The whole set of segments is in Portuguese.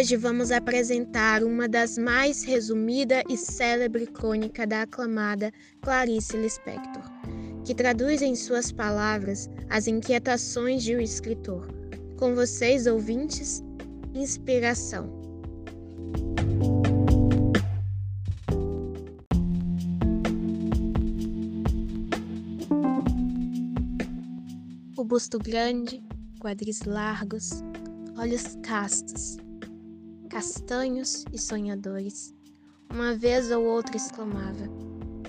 Hoje vamos apresentar uma das mais resumida e célebre crônica da aclamada Clarice Lispector, que traduz em suas palavras as inquietações de um escritor. Com vocês, ouvintes, inspiração. O busto grande, quadris largos, olhos castos, castanhos e sonhadores. Uma vez ou outra exclamava,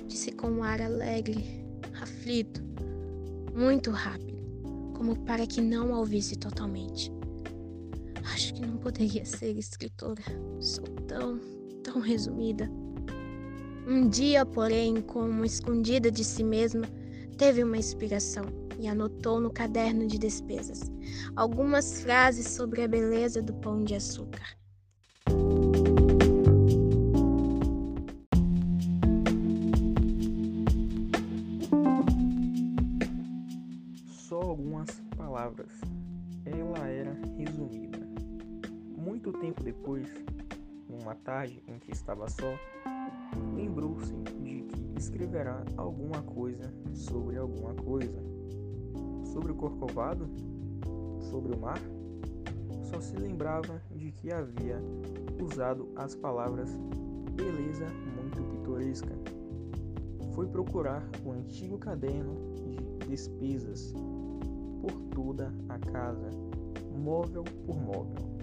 disse com um ar alegre, aflito, muito rápido, como para que não a ouvisse totalmente. Acho que não poderia ser escritora. Sou tão, tão resumida. Um dia, porém, como escondida de si mesma, teve uma inspiração e anotou no caderno de despesas algumas frases sobre a beleza do pão de açúcar. Tempo depois, numa tarde em que estava só, lembrou-se de que escreverá alguma coisa sobre alguma coisa. Sobre o corcovado? Sobre o mar? Só se lembrava de que havia usado as palavras beleza muito pitoresca. Foi procurar o antigo caderno de despesas por toda a casa, móvel por móvel.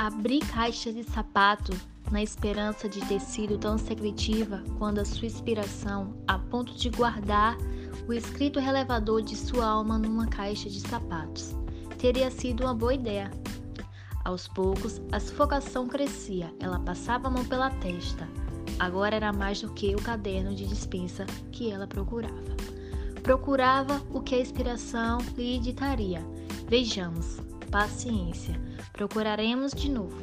Abri caixas de sapatos na esperança de ter sido tão secretiva quando a sua inspiração, a ponto de guardar o escrito relevador de sua alma numa caixa de sapatos. Teria sido uma boa ideia. Aos poucos, a sufocação crescia, ela passava a mão pela testa. Agora era mais do que o caderno de dispensa que ela procurava. Procurava o que a inspiração lhe ditaria. Vejamos, paciência Procuraremos de novo.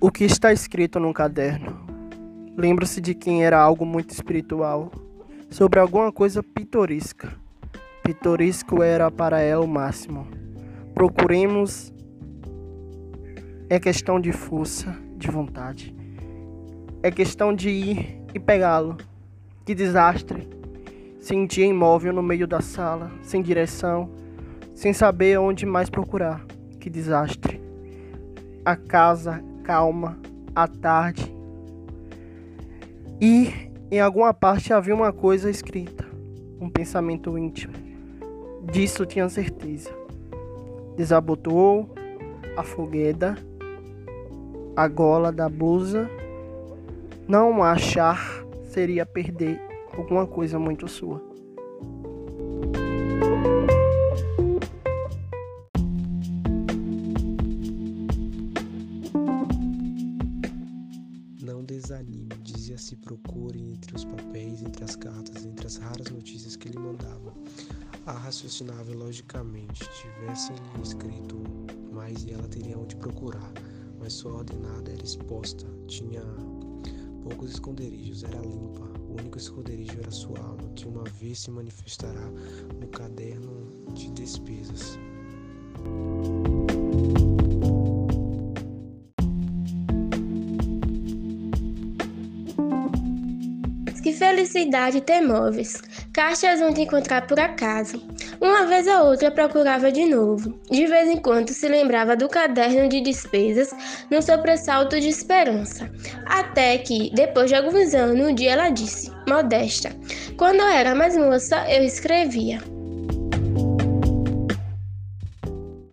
O que está escrito num caderno? Lembra-se de quem era algo muito espiritual, sobre alguma coisa pitoresca. Pitoresco era para ela o máximo. Procuremos. É questão de força, de vontade. É questão de ir e pegá-lo. Que desastre! Sentia imóvel no meio da sala, sem direção, sem saber onde mais procurar. Que desastre! A casa calma, à tarde. E em alguma parte havia uma coisa escrita, um pensamento íntimo. Disso tinha certeza. Desabotoou a fogueira a gola da blusa. Não achar seria perder alguma coisa muito sua. Não desanime, dizia-se procure entre os papéis, entre as cartas, entre as raras notícias que lhe mandavam. A raciocinava logicamente, tivessem-lhe escrito mais e ela teria onde procurar mas sua ordenada era exposta, tinha poucos esconderijos, era limpa. O único esconderijo era sua alma, que uma vez se manifestará no caderno de despesas. Que felicidade ter móveis! Caixas onde encontrar por acaso. Uma vez ou outra procurava de novo. De vez em quando se lembrava do caderno de despesas no sobressalto de esperança. Até que, depois de alguns anos, um dia ela disse, modesta: Quando eu era mais moça, eu escrevia.